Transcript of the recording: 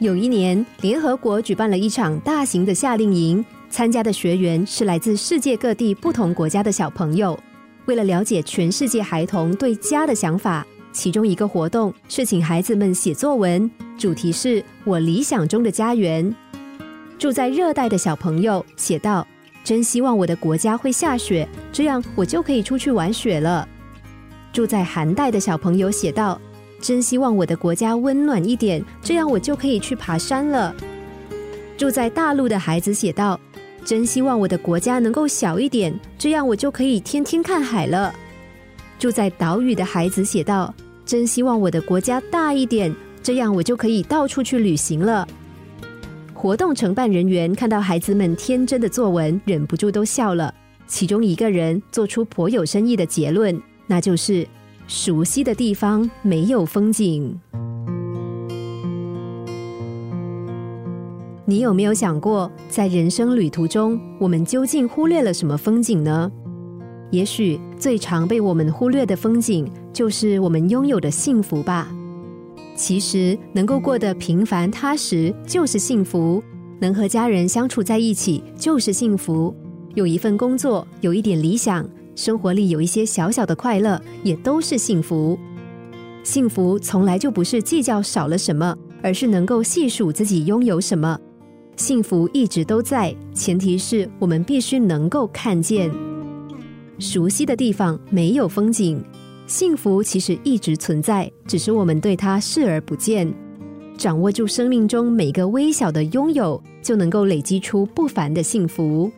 有一年，联合国举办了一场大型的夏令营，参加的学员是来自世界各地不同国家的小朋友。为了了解全世界孩童对家的想法，其中一个活动是请孩子们写作文，主题是我理想中的家园。住在热带的小朋友写道：“真希望我的国家会下雪，这样我就可以出去玩雪了。”住在寒带的小朋友写道。真希望我的国家温暖一点，这样我就可以去爬山了。住在大陆的孩子写道：“真希望我的国家能够小一点，这样我就可以天天看海了。”住在岛屿的孩子写道：“真希望我的国家大一点，这样我就可以到处去旅行了。”活动承办人员看到孩子们天真的作文，忍不住都笑了。其中一个人做出颇有深意的结论，那就是。熟悉的地方没有风景，你有没有想过，在人生旅途中，我们究竟忽略了什么风景呢？也许最常被我们忽略的风景，就是我们拥有的幸福吧。其实，能够过得平凡踏实就是幸福，能和家人相处在一起就是幸福，有一份工作，有一点理想。生活里有一些小小的快乐，也都是幸福。幸福从来就不是计较少了什么，而是能够细数自己拥有什么。幸福一直都在，前提是我们必须能够看见。熟悉的地方没有风景，幸福其实一直存在，只是我们对它视而不见。掌握住生命中每个微小的拥有，就能够累积出不凡的幸福。